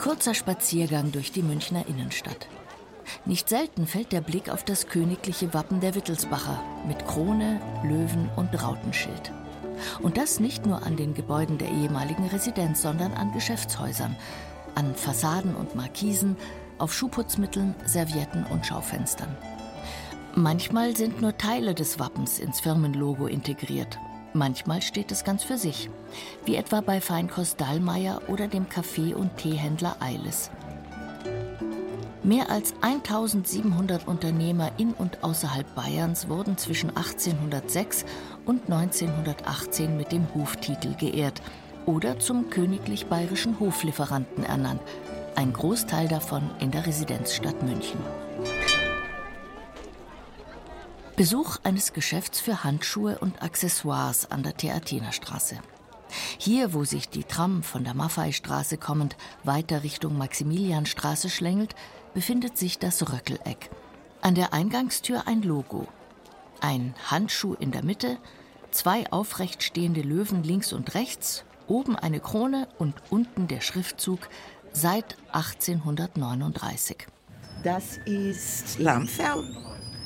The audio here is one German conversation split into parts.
kurzer Spaziergang durch die Münchner Innenstadt. Nicht selten fällt der Blick auf das königliche Wappen der Wittelsbacher mit Krone, Löwen und Rautenschild. Und das nicht nur an den Gebäuden der ehemaligen Residenz, sondern an Geschäftshäusern, an Fassaden und Markisen, auf Schuhputzmitteln, Servietten und Schaufenstern. Manchmal sind nur Teile des Wappens ins Firmenlogo integriert. Manchmal steht es ganz für sich, wie etwa bei Feinkost Dallmayr oder dem Kaffee- und Teehändler Eiles. Mehr als 1700 Unternehmer in und außerhalb Bayerns wurden zwischen 1806 und 1918 mit dem Hoftitel geehrt oder zum königlich bayerischen Hoflieferanten ernannt, ein Großteil davon in der Residenzstadt München. Besuch eines Geschäfts für Handschuhe und Accessoires an der Theatinerstraße. Hier, wo sich die Tram von der Maffeistraße kommend weiter Richtung Maximilianstraße schlängelt, befindet sich das Röckeleck. An der Eingangstür ein Logo. Ein Handschuh in der Mitte, zwei aufrecht stehende Löwen links und rechts, oben eine Krone und unten der Schriftzug seit 1839. Das ist Lammfell.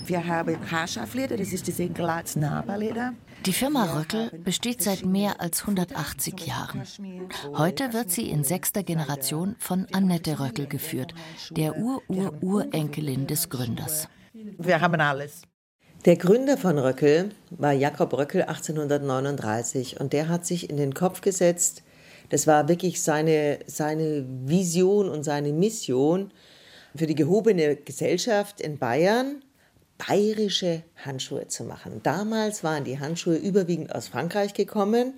Wir haben Haarschafleder, das ist diese Glatznabelleder. Die Firma Röckel besteht seit mehr als 180 Jahren. Heute wird sie in sechster Generation von Annette Röckel geführt, der Ur-Ur-Urenkelin des Gründers. Wir haben alles. Der Gründer von Röckel war Jakob Röckel 1839 und der hat sich in den Kopf gesetzt, das war wirklich seine, seine Vision und seine Mission für die gehobene Gesellschaft in Bayern, bayerische Handschuhe zu machen. Damals waren die Handschuhe überwiegend aus Frankreich gekommen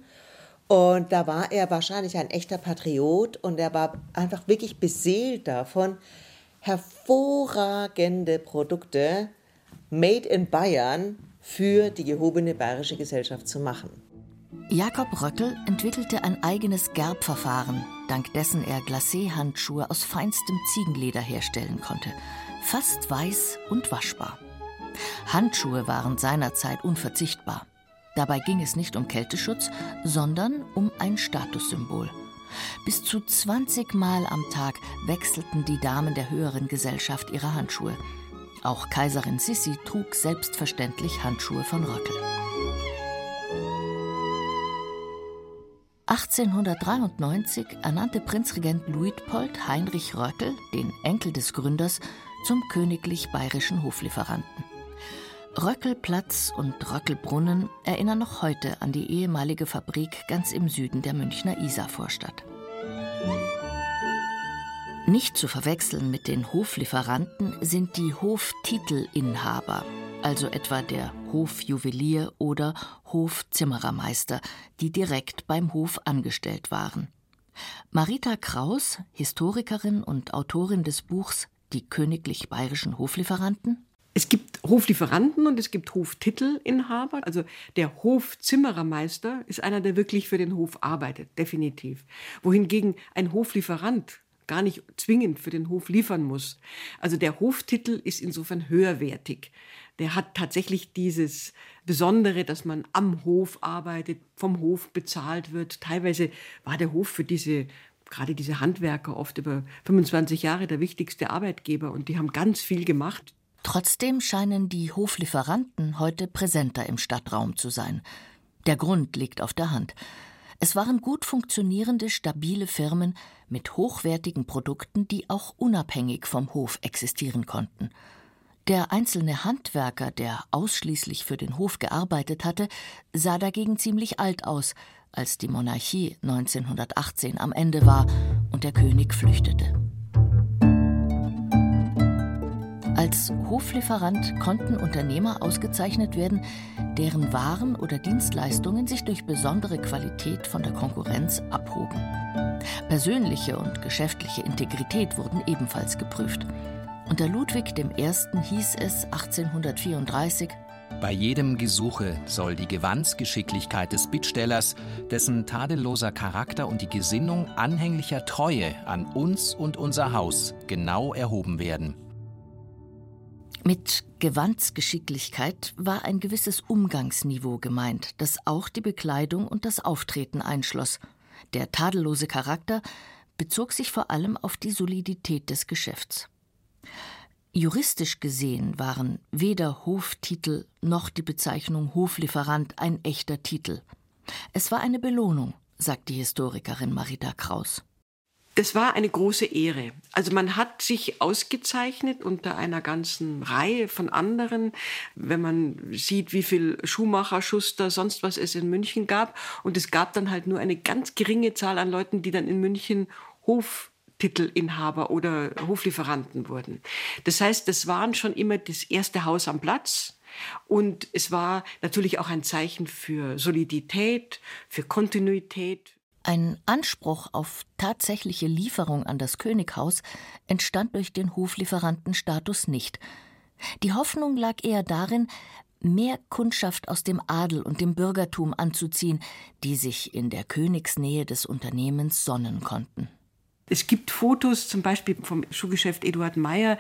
und da war er wahrscheinlich ein echter Patriot und er war einfach wirklich beseelt davon, hervorragende Produkte made in Bayern für die gehobene bayerische Gesellschaft zu machen. Jakob Röckel entwickelte ein eigenes Gerbverfahren, dank dessen er Glacé-Handschuhe aus feinstem Ziegenleder herstellen konnte. Fast weiß und waschbar. Handschuhe waren seinerzeit unverzichtbar. Dabei ging es nicht um Kälteschutz, sondern um ein Statussymbol. Bis zu 20 Mal am Tag wechselten die Damen der höheren Gesellschaft ihre Handschuhe. Auch Kaiserin Sissi trug selbstverständlich Handschuhe von Röckel. 1893 ernannte Prinzregent Luitpold Heinrich Röckel, den Enkel des Gründers, zum königlich bayerischen Hoflieferanten. Röckelplatz und Röckelbrunnen erinnern noch heute an die ehemalige Fabrik ganz im Süden der Münchner Isarvorstadt. Nicht zu verwechseln mit den Hoflieferanten sind die Hoftitelinhaber, also etwa der Hofjuwelier oder Hofzimmerermeister, die direkt beim Hof angestellt waren. Marita Kraus, Historikerin und Autorin des Buchs Die königlich bayerischen Hoflieferanten, es gibt Hoflieferanten und es gibt Hoftitelinhaber. Also der Hofzimmerermeister ist einer, der wirklich für den Hof arbeitet, definitiv. Wohingegen ein Hoflieferant gar nicht zwingend für den Hof liefern muss. Also der Hoftitel ist insofern höherwertig. Der hat tatsächlich dieses Besondere, dass man am Hof arbeitet, vom Hof bezahlt wird. Teilweise war der Hof für diese gerade diese Handwerker oft über 25 Jahre der wichtigste Arbeitgeber und die haben ganz viel gemacht. Trotzdem scheinen die Hoflieferanten heute präsenter im Stadtraum zu sein. Der Grund liegt auf der Hand. Es waren gut funktionierende, stabile Firmen mit hochwertigen Produkten, die auch unabhängig vom Hof existieren konnten. Der einzelne Handwerker, der ausschließlich für den Hof gearbeitet hatte, sah dagegen ziemlich alt aus, als die Monarchie 1918 am Ende war und der König flüchtete. Als Hoflieferant konnten Unternehmer ausgezeichnet werden, deren Waren oder Dienstleistungen sich durch besondere Qualität von der Konkurrenz abhoben. Persönliche und geschäftliche Integrität wurden ebenfalls geprüft. Unter Ludwig I. hieß es 1834 bei jedem Gesuche soll die Gewandsgeschicklichkeit des Bittstellers, dessen tadelloser Charakter und die Gesinnung anhänglicher Treue an uns und unser Haus genau erhoben werden. Mit Gewandsgeschicklichkeit war ein gewisses Umgangsniveau gemeint, das auch die Bekleidung und das Auftreten einschloss. Der tadellose Charakter bezog sich vor allem auf die Solidität des Geschäfts. Juristisch gesehen waren weder Hoftitel noch die Bezeichnung Hoflieferant ein echter Titel. Es war eine Belohnung, sagt die Historikerin Marita Kraus. Das war eine große Ehre. Also man hat sich ausgezeichnet unter einer ganzen Reihe von anderen, wenn man sieht, wie viel Schuhmacher, Schuster, sonst was es in München gab. Und es gab dann halt nur eine ganz geringe Zahl an Leuten, die dann in München Hoftitelinhaber oder Hoflieferanten wurden. Das heißt, das waren schon immer das erste Haus am Platz. Und es war natürlich auch ein Zeichen für Solidität, für Kontinuität, ein Anspruch auf tatsächliche Lieferung an das Könighaus entstand durch den Hoflieferantenstatus nicht. Die Hoffnung lag eher darin, mehr Kundschaft aus dem Adel und dem Bürgertum anzuziehen, die sich in der Königsnähe des Unternehmens sonnen konnten. Es gibt Fotos zum Beispiel vom Schuhgeschäft Eduard Meyer,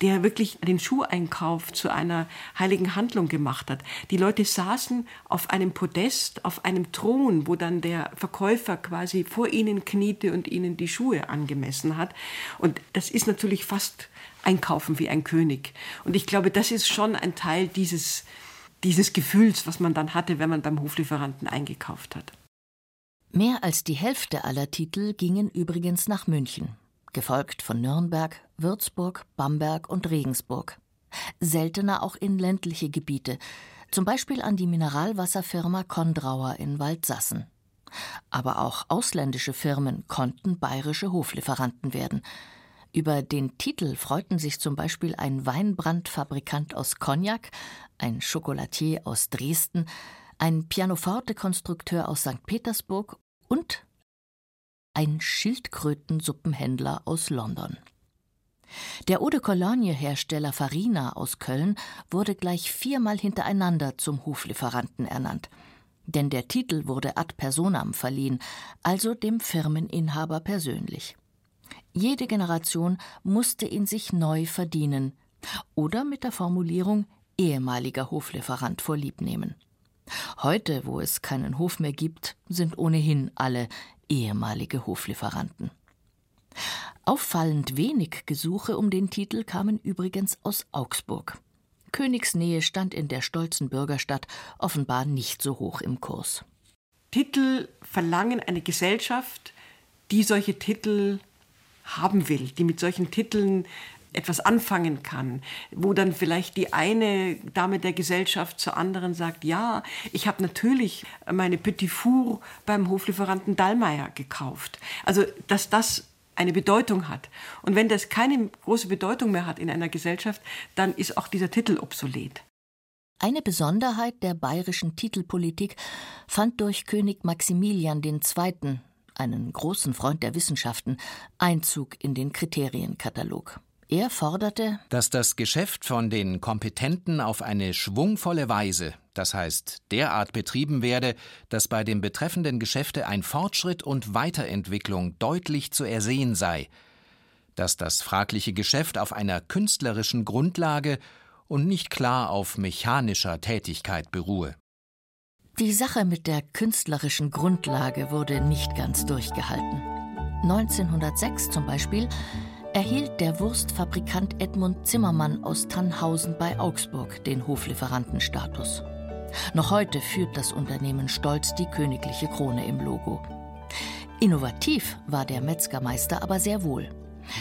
der wirklich den Schuheinkauf zu einer heiligen Handlung gemacht hat. Die Leute saßen auf einem Podest, auf einem Thron, wo dann der Verkäufer quasi vor ihnen kniete und ihnen die Schuhe angemessen hat. Und das ist natürlich fast einkaufen wie ein König. Und ich glaube, das ist schon ein Teil dieses, dieses Gefühls, was man dann hatte, wenn man beim Hoflieferanten eingekauft hat. Mehr als die Hälfte aller Titel gingen übrigens nach München gefolgt von Nürnberg, Würzburg, Bamberg und Regensburg. Seltener auch in ländliche Gebiete, zum Beispiel an die Mineralwasserfirma Kondrauer in Waldsassen. Aber auch ausländische Firmen konnten bayerische Hoflieferanten werden. Über den Titel freuten sich zum Beispiel ein Weinbrandfabrikant aus Cognac, ein Chocolatier aus Dresden, ein Pianoforte-Konstrukteur aus St. Petersburg und ein Schildkrötensuppenhändler aus London. Der Eau de Cologne-Hersteller Farina aus Köln wurde gleich viermal hintereinander zum Hoflieferanten ernannt. Denn der Titel wurde ad personam verliehen, also dem Firmeninhaber persönlich. Jede Generation musste ihn sich neu verdienen oder mit der Formulierung ehemaliger Hoflieferant vorliebnehmen. Heute, wo es keinen Hof mehr gibt, sind ohnehin alle ehemalige Hoflieferanten. Auffallend wenig Gesuche um den Titel kamen übrigens aus Augsburg. Königsnähe stand in der stolzen Bürgerstadt offenbar nicht so hoch im Kurs. Titel verlangen eine Gesellschaft, die solche Titel haben will, die mit solchen Titeln etwas anfangen kann, wo dann vielleicht die eine Dame der Gesellschaft zur anderen sagt, ja, ich habe natürlich meine Petit Four beim Hoflieferanten Dallmayr gekauft. Also, dass das eine Bedeutung hat. Und wenn das keine große Bedeutung mehr hat in einer Gesellschaft, dann ist auch dieser Titel obsolet. Eine Besonderheit der bayerischen Titelpolitik fand durch König Maximilian II., einen großen Freund der Wissenschaften, Einzug in den Kriterienkatalog. Er forderte, dass das Geschäft von den Kompetenten auf eine schwungvolle Weise, das heißt derart betrieben werde, dass bei dem betreffenden Geschäfte ein Fortschritt und Weiterentwicklung deutlich zu ersehen sei, dass das fragliche Geschäft auf einer künstlerischen Grundlage und nicht klar auf mechanischer Tätigkeit beruhe. Die Sache mit der künstlerischen Grundlage wurde nicht ganz durchgehalten. 1906 zum Beispiel erhielt der Wurstfabrikant Edmund Zimmermann aus Tannhausen bei Augsburg den Hoflieferantenstatus. Noch heute führt das Unternehmen stolz die königliche Krone im Logo. Innovativ war der Metzgermeister aber sehr wohl.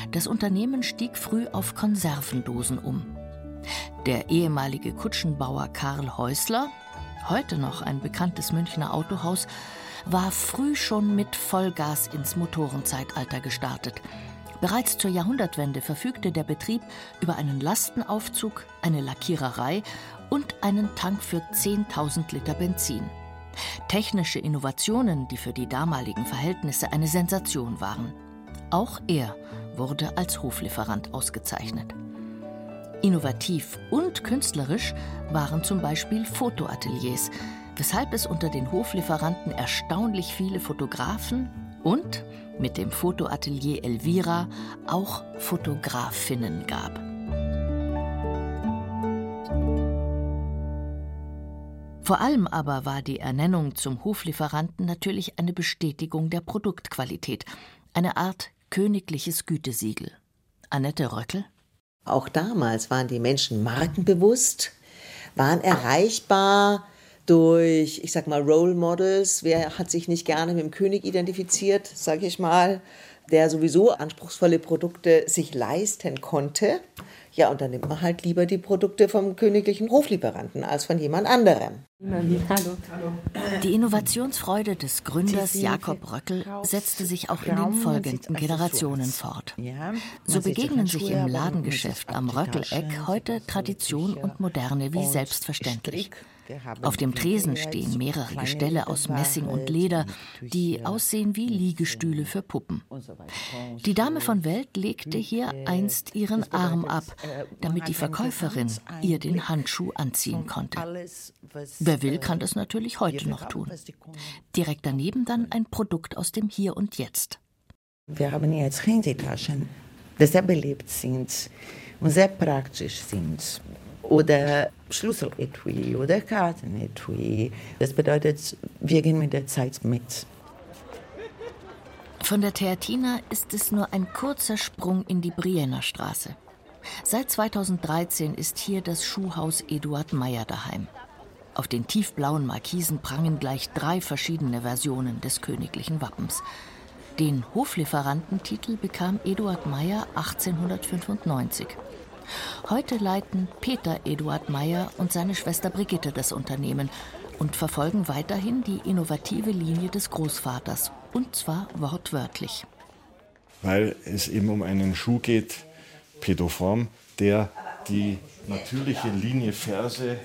Das Unternehmen stieg früh auf Konservendosen um. Der ehemalige Kutschenbauer Karl Häusler, heute noch ein bekanntes Münchner Autohaus, war früh schon mit Vollgas ins Motorenzeitalter gestartet – Bereits zur Jahrhundertwende verfügte der Betrieb über einen Lastenaufzug, eine Lackiererei und einen Tank für 10.000 Liter Benzin. Technische Innovationen, die für die damaligen Verhältnisse eine Sensation waren. Auch er wurde als Hoflieferant ausgezeichnet. Innovativ und künstlerisch waren zum Beispiel Fotoateliers, weshalb es unter den Hoflieferanten erstaunlich viele Fotografen und mit dem Fotoatelier Elvira auch Fotografinnen gab. Vor allem aber war die Ernennung zum Hoflieferanten natürlich eine Bestätigung der Produktqualität, Eine Art königliches Gütesiegel. Annette Röckel? Auch damals waren die Menschen markenbewusst, waren erreichbar durch, ich sag mal, Role Models. Wer hat sich nicht gerne mit dem König identifiziert, sag ich mal, der sowieso anspruchsvolle Produkte sich leisten konnte? Ja, und dann nimmt man halt lieber die Produkte vom königlichen Hoflieferanten als von jemand anderem. Die Innovationsfreude des Gründers Jakob Röckel setzte sich auch in den folgenden Generationen fort. So begegnen sich im Ladengeschäft am Röckeleck heute Tradition und Moderne wie selbstverständlich. Auf dem Tresen stehen mehrere Gestelle aus Messing und Leder, die aussehen wie Liegestühle für Puppen. Die Dame von Welt legte hier einst ihren Arm ab, damit die Verkäuferin ihr den Handschuh anziehen konnte. Wer will, kann das natürlich heute noch tun. Direkt daneben dann ein Produkt aus dem Hier und Jetzt. Wir haben jetzt Handytaschen, die sehr beliebt sind und sehr praktisch sind oder Schlüsseletui oder Kartenetui. Das bedeutet, wir gehen mit der Zeit mit. Von der Theatina ist es nur ein kurzer Sprung in die Brienner Straße. Seit 2013 ist hier das Schuhhaus Eduard Meyer daheim. Auf den tiefblauen Markisen prangen gleich drei verschiedene Versionen des königlichen Wappens. Den Hoflieferantentitel bekam Eduard Meyer 1895. Heute leiten Peter Eduard Meyer und seine Schwester Brigitte das Unternehmen und verfolgen weiterhin die innovative Linie des Großvaters, und zwar wortwörtlich. Weil es eben um einen Schuh geht, Pädoform, der die natürliche Linie Ferse,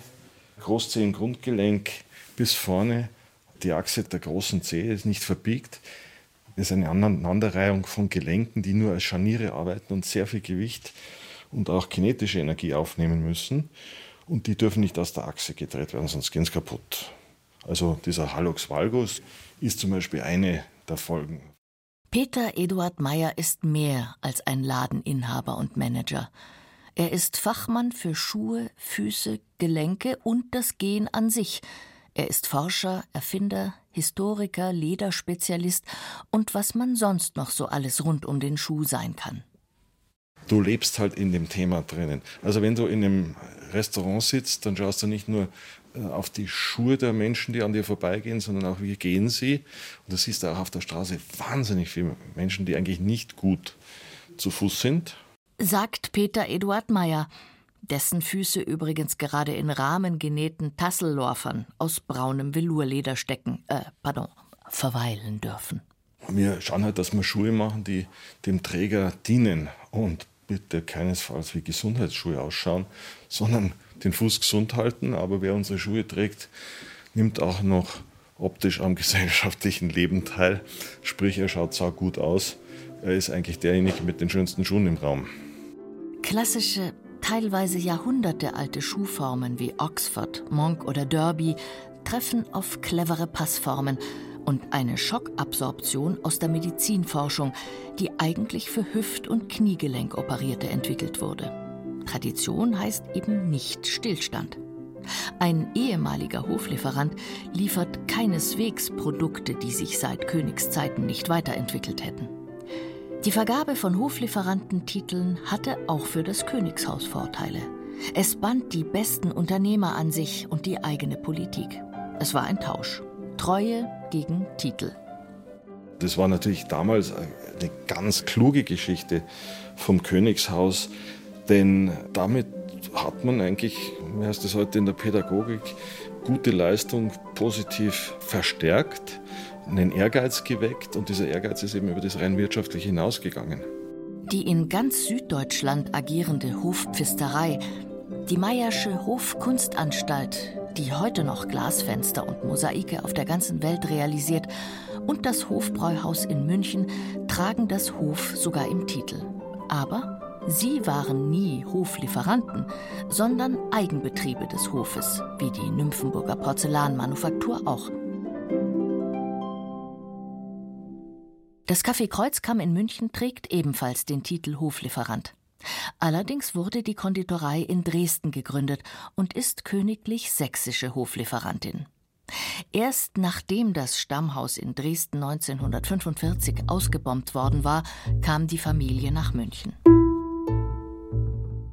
Großzehen, Grundgelenk bis vorne, die Achse der großen Zehe ist nicht verbiegt. Es ist eine Aneinanderreihung von Gelenken, die nur als Scharniere arbeiten und sehr viel Gewicht und auch kinetische Energie aufnehmen müssen. Und die dürfen nicht aus der Achse gedreht werden, sonst gehen sie kaputt. Also dieser Hallux valgus ist zum Beispiel eine der Folgen. Peter Eduard Meyer ist mehr als ein Ladeninhaber und Manager. Er ist Fachmann für Schuhe, Füße, Gelenke und das Gehen an sich. Er ist Forscher, Erfinder, Historiker, Lederspezialist und was man sonst noch so alles rund um den Schuh sein kann du lebst halt in dem Thema drinnen. Also wenn du in einem Restaurant sitzt, dann schaust du nicht nur äh, auf die Schuhe der Menschen, die an dir vorbeigehen, sondern auch, wie gehen sie. Und du siehst auch auf der Straße wahnsinnig viele Menschen, die eigentlich nicht gut zu Fuß sind. Sagt Peter Eduard Meyer, dessen Füße übrigens gerade in rahmengenähten Tassellorfern aus braunem Velurleder stecken, äh, pardon, verweilen dürfen. Wir schauen halt, dass wir Schuhe machen, die dem Träger dienen und bitte keinesfalls wie Gesundheitsschuhe ausschauen, sondern den Fuß gesund halten. Aber wer unsere Schuhe trägt, nimmt auch noch optisch am gesellschaftlichen Leben teil. Sprich, er schaut sau gut aus. Er ist eigentlich derjenige mit den schönsten Schuhen im Raum. Klassische, teilweise jahrhundertealte Schuhformen wie Oxford, Monk oder Derby treffen auf clevere Passformen und eine Schockabsorption aus der Medizinforschung, die eigentlich für Hüft- und Kniegelenk-Operierte entwickelt wurde. Tradition heißt eben nicht Stillstand. Ein ehemaliger Hoflieferant liefert keineswegs Produkte, die sich seit Königszeiten nicht weiterentwickelt hätten. Die Vergabe von Hoflieferantentiteln hatte auch für das Königshaus Vorteile. Es band die besten Unternehmer an sich und die eigene Politik. Es war ein Tausch. Treue gegen Titel. Das war natürlich damals eine ganz kluge Geschichte vom Königshaus, denn damit hat man eigentlich, wie heißt das heute in der Pädagogik, gute Leistung positiv verstärkt, einen Ehrgeiz geweckt und dieser Ehrgeiz ist eben über das rein wirtschaftliche hinausgegangen. Die in ganz Süddeutschland agierende Hofpfisterei, die Meyersche Hofkunstanstalt, die heute noch Glasfenster und Mosaike auf der ganzen Welt realisiert, und das Hofbräuhaus in München tragen das Hof sogar im Titel. Aber sie waren nie Hoflieferanten, sondern Eigenbetriebe des Hofes, wie die Nymphenburger Porzellanmanufaktur auch. Das Café Kreuzkamm in München trägt ebenfalls den Titel Hoflieferant. Allerdings wurde die Konditorei in Dresden gegründet und ist königlich sächsische Hoflieferantin. Erst nachdem das Stammhaus in Dresden 1945 ausgebombt worden war, kam die Familie nach München.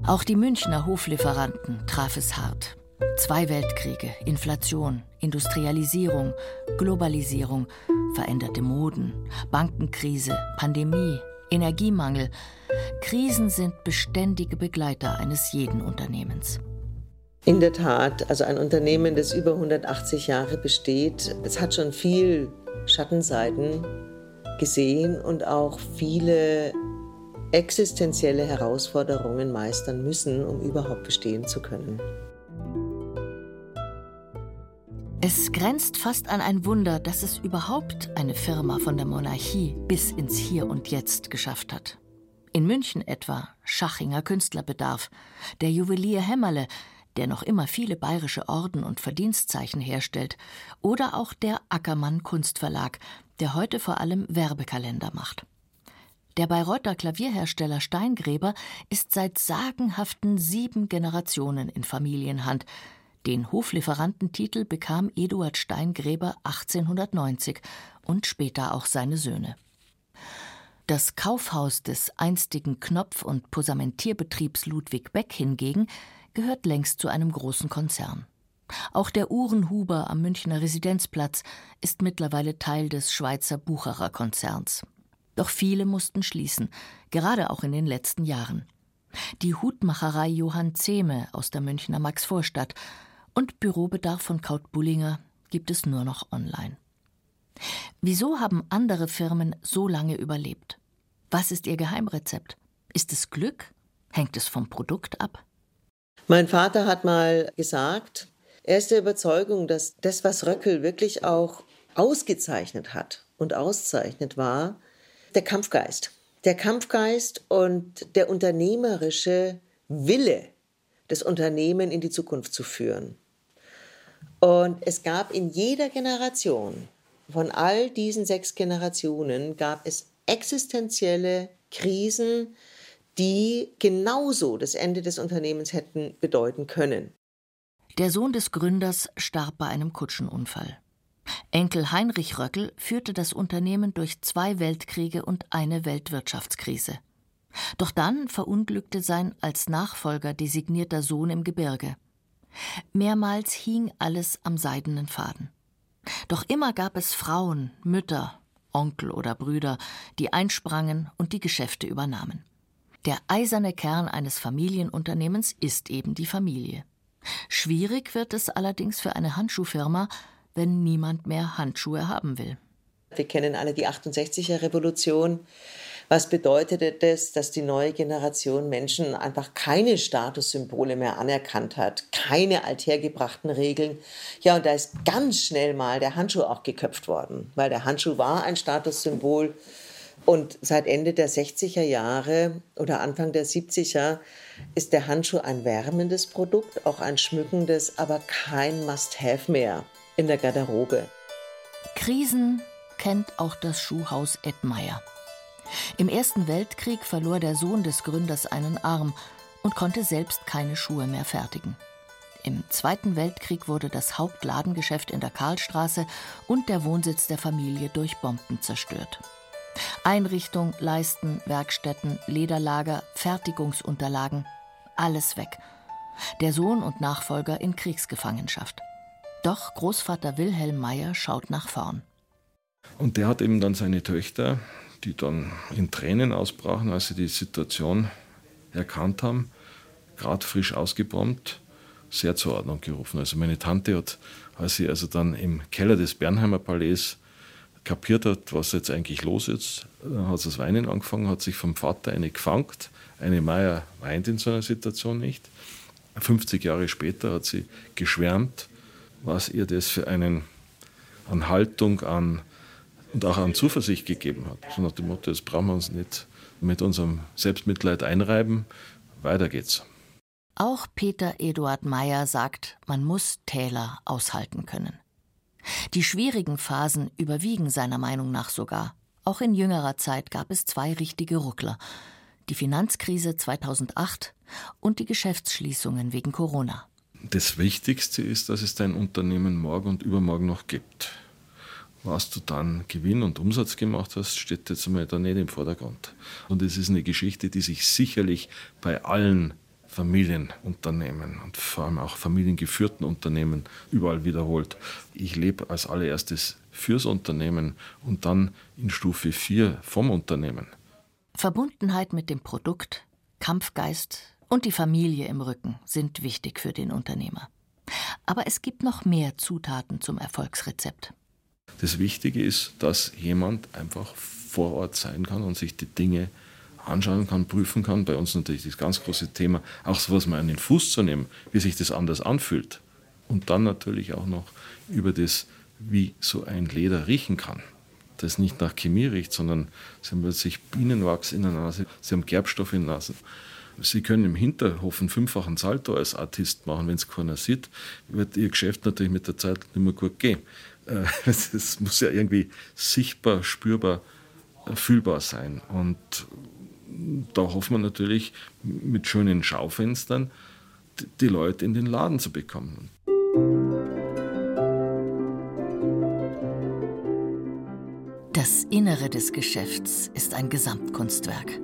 Auch die Münchner Hoflieferanten traf es hart. Zwei Weltkriege, Inflation, Industrialisierung, Globalisierung, veränderte Moden, Bankenkrise, Pandemie, Energiemangel. Krisen sind beständige Begleiter eines jeden Unternehmens. In der Tat, also ein Unternehmen, das über 180 Jahre besteht, es hat schon viel Schattenseiten gesehen und auch viele existenzielle Herausforderungen meistern müssen, um überhaupt bestehen zu können. Es grenzt fast an ein Wunder, dass es überhaupt eine Firma von der Monarchie bis ins Hier und Jetzt geschafft hat. In München etwa Schachinger Künstlerbedarf, der Juwelier Hämmerle, der noch immer viele bayerische Orden und Verdienstzeichen herstellt, oder auch der Ackermann Kunstverlag, der heute vor allem Werbekalender macht. Der Bayreuther Klavierhersteller Steingräber ist seit sagenhaften sieben Generationen in Familienhand. Den Hoflieferantentitel bekam Eduard Steingräber 1890 und später auch seine Söhne. Das Kaufhaus des einstigen Knopf- und Posamentierbetriebs Ludwig Beck hingegen gehört längst zu einem großen Konzern. Auch der Uhrenhuber am Münchner Residenzplatz ist mittlerweile Teil des Schweizer Bucherer Konzerns. Doch viele mussten schließen, gerade auch in den letzten Jahren. Die Hutmacherei Johann Zehme aus der Münchner Maxvorstadt und Bürobedarf von Kaut Bullinger gibt es nur noch online. Wieso haben andere Firmen so lange überlebt? Was ist ihr Geheimrezept? Ist es Glück? Hängt es vom Produkt ab? Mein Vater hat mal gesagt, er ist der Überzeugung, dass das, was Röckel wirklich auch ausgezeichnet hat und auszeichnet, war, der Kampfgeist. Der Kampfgeist und der unternehmerische Wille, das Unternehmen in die Zukunft zu führen. Und es gab in jeder Generation, von all diesen sechs Generationen, gab es existenzielle Krisen, die genauso das Ende des Unternehmens hätten bedeuten können. Der Sohn des Gründers starb bei einem Kutschenunfall. Enkel Heinrich Röckel führte das Unternehmen durch zwei Weltkriege und eine Weltwirtschaftskrise. Doch dann verunglückte sein als Nachfolger designierter Sohn im Gebirge. Mehrmals hing alles am seidenen Faden. Doch immer gab es Frauen, Mütter, Onkel oder Brüder, die einsprangen und die Geschäfte übernahmen. Der eiserne Kern eines Familienunternehmens ist eben die Familie. Schwierig wird es allerdings für eine Handschuhfirma, wenn niemand mehr Handschuhe haben will. Wir kennen alle die 68er Revolution. Was bedeutete das, dass die neue Generation Menschen einfach keine Statussymbole mehr anerkannt hat, keine althergebrachten Regeln? Ja, und da ist ganz schnell mal der Handschuh auch geköpft worden, weil der Handschuh war ein Statussymbol. Und seit Ende der 60er Jahre oder Anfang der 70er ist der Handschuh ein wärmendes Produkt, auch ein schmückendes, aber kein Must-Have mehr in der Garderobe. Krisen kennt auch das Schuhhaus Edmeier. Im Ersten Weltkrieg verlor der Sohn des Gründers einen Arm und konnte selbst keine Schuhe mehr fertigen. Im Zweiten Weltkrieg wurde das Hauptladengeschäft in der Karlstraße und der Wohnsitz der Familie durch Bomben zerstört. Einrichtung, Leisten, Werkstätten, Lederlager, Fertigungsunterlagen, alles weg. Der Sohn und Nachfolger in Kriegsgefangenschaft. Doch Großvater Wilhelm Meyer schaut nach vorn. Und der hat eben dann seine Töchter, die dann in Tränen ausbrachen, als sie die Situation erkannt haben, gerade frisch ausgebombt, sehr zur Ordnung gerufen. Also meine Tante hat, als sie also dann im Keller des Bernheimer Palais kapiert hat, was jetzt eigentlich los ist, hat sie das Weinen angefangen, hat sich vom Vater eine gefangt. Eine Meier weint in so einer Situation nicht. 50 Jahre später hat sie geschwärmt was ihr das für einen an Haltung an, und auch an Zuversicht gegeben hat. So nach dem Motto, jetzt brauchen wir uns nicht mit unserem Selbstmitleid einreiben, weiter geht's. Auch Peter Eduard Meyer sagt, man muss Täler aushalten können. Die schwierigen Phasen überwiegen seiner Meinung nach sogar. Auch in jüngerer Zeit gab es zwei richtige Ruckler. Die Finanzkrise 2008 und die Geschäftsschließungen wegen Corona. Das Wichtigste ist, dass es dein Unternehmen morgen und übermorgen noch gibt. Was du dann Gewinn und Umsatz gemacht hast, steht jetzt einmal da nicht im Vordergrund. Und es ist eine Geschichte, die sich sicherlich bei allen Familienunternehmen und vor allem auch familiengeführten Unternehmen überall wiederholt. Ich lebe als allererstes fürs Unternehmen und dann in Stufe 4 vom Unternehmen. Verbundenheit mit dem Produkt, Kampfgeist und die Familie im Rücken sind wichtig für den Unternehmer. Aber es gibt noch mehr Zutaten zum Erfolgsrezept. Das Wichtige ist, dass jemand einfach vor Ort sein kann und sich die Dinge anschauen kann, prüfen kann. Bei uns natürlich das ganz große Thema, auch so was mal an den Fuß zu nehmen, wie sich das anders anfühlt. Und dann natürlich auch noch über das, wie so ein Leder riechen kann. Das nicht nach Chemie riecht, sondern sie haben plötzlich Bienenwachs in der Nase, sie haben Gerbstoff in der Nase. Sie können im Hinterhof einen fünffachen Salto als Artist machen, wenn es keiner sieht, wird Ihr Geschäft natürlich mit der Zeit nicht mehr gut gehen. Es muss ja irgendwie sichtbar, spürbar, äh, fühlbar sein. Und da hoffen wir natürlich mit schönen Schaufenstern die Leute in den Laden zu bekommen. Das Innere des Geschäfts ist ein Gesamtkunstwerk.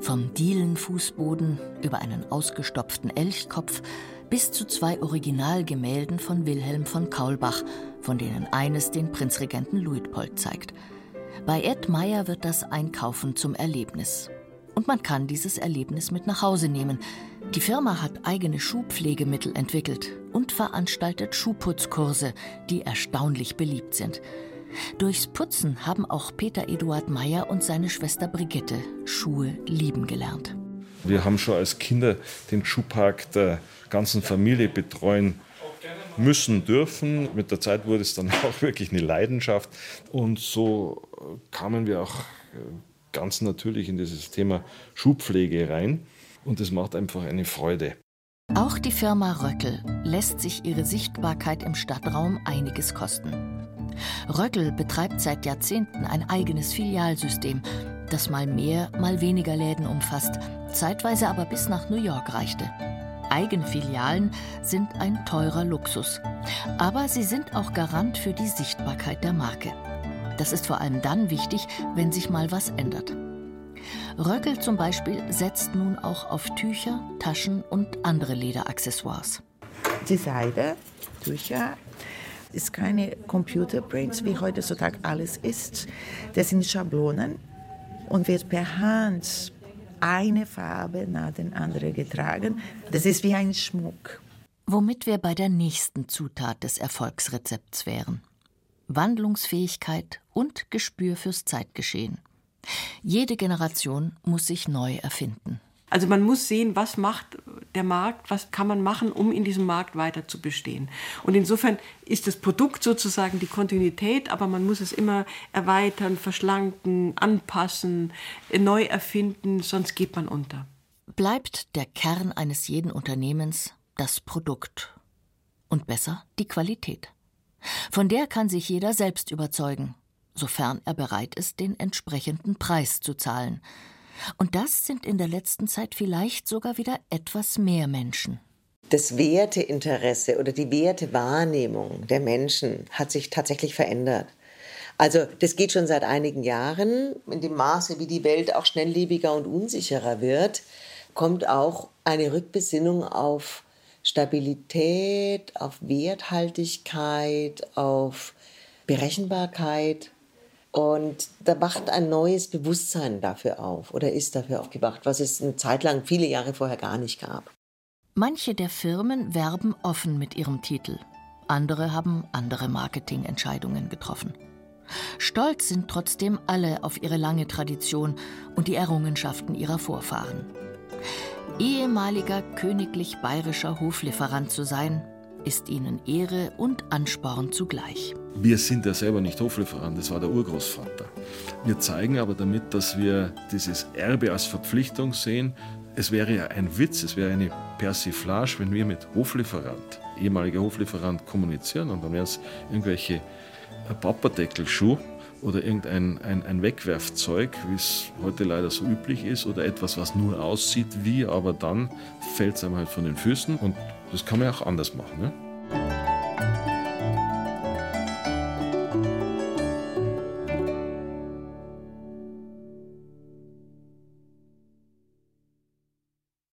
Vom Dielenfußboden über einen ausgestopften Elchkopf bis zu zwei Originalgemälden von Wilhelm von Kaulbach, von denen eines den Prinzregenten Luitpold zeigt. Bei Ed Meyer wird das Einkaufen zum Erlebnis. Und man kann dieses Erlebnis mit nach Hause nehmen. Die Firma hat eigene Schuhpflegemittel entwickelt und veranstaltet Schuhputzkurse, die erstaunlich beliebt sind. Durchs Putzen haben auch Peter Eduard Meyer und seine Schwester Brigitte Schuhe lieben gelernt. Wir haben schon als Kinder den Schuhpark der ganzen Familie betreuen müssen, dürfen. Mit der Zeit wurde es dann auch wirklich eine Leidenschaft. Und so kamen wir auch äh, ganz natürlich in dieses Thema Schuhpflege rein. Und es macht einfach eine Freude. Auch die Firma Röckel lässt sich ihre Sichtbarkeit im Stadtraum einiges kosten. Röckel betreibt seit Jahrzehnten ein eigenes Filialsystem, das mal mehr, mal weniger Läden umfasst, zeitweise aber bis nach New York reichte. Eigene Filialen sind ein teurer Luxus, aber sie sind auch Garant für die Sichtbarkeit der Marke. Das ist vor allem dann wichtig, wenn sich mal was ändert. Röckel zum Beispiel setzt nun auch auf Tücher, Taschen und andere Lederaccessoires. Die Seide, Tücher, ist keine Computerprints, wie heutzutage alles ist. Das sind Schablonen und wird per Hand eine Farbe nach der anderen getragen. Das ist wie ein Schmuck. Womit wir bei der nächsten Zutat des Erfolgsrezepts wären. Wandlungsfähigkeit und Gespür fürs Zeitgeschehen. Jede Generation muss sich neu erfinden. Also man muss sehen, was macht der Markt, was kann man machen, um in diesem Markt weiter zu bestehen. Und insofern ist das Produkt sozusagen die Kontinuität, aber man muss es immer erweitern, verschlanken, anpassen, neu erfinden, sonst geht man unter. Bleibt der Kern eines jeden Unternehmens das Produkt und besser die Qualität. Von der kann sich jeder selbst überzeugen, sofern er bereit ist, den entsprechenden Preis zu zahlen. Und das sind in der letzten Zeit vielleicht sogar wieder etwas mehr Menschen. Das Werteinteresse oder die Wertewahrnehmung der Menschen hat sich tatsächlich verändert. Also das geht schon seit einigen Jahren. In dem Maße, wie die Welt auch schnelllebiger und unsicherer wird, kommt auch eine Rückbesinnung auf Stabilität, auf Werthaltigkeit, auf Berechenbarkeit. Und da wacht ein neues Bewusstsein dafür auf oder ist dafür aufgewacht, was es eine Zeit lang, viele Jahre vorher gar nicht gab. Manche der Firmen werben offen mit ihrem Titel. Andere haben andere Marketingentscheidungen getroffen. Stolz sind trotzdem alle auf ihre lange Tradition und die Errungenschaften ihrer Vorfahren. Ehemaliger königlich bayerischer Hoflieferant zu sein, ist ihnen Ehre und Ansporn zugleich. Wir sind ja selber nicht Hoflieferant, das war der Urgroßvater. Wir zeigen aber damit, dass wir dieses Erbe als Verpflichtung sehen. Es wäre ja ein Witz, es wäre eine Persiflage, wenn wir mit Hoflieferant, ehemaliger Hoflieferant, kommunizieren und dann wären es irgendwelche Papadeckelschuhe oder irgendein ein, ein Wegwerfzeug, wie es heute leider so üblich ist, oder etwas, was nur aussieht wie, aber dann fällt es einem halt von den Füßen und das kann man auch anders machen. Ne?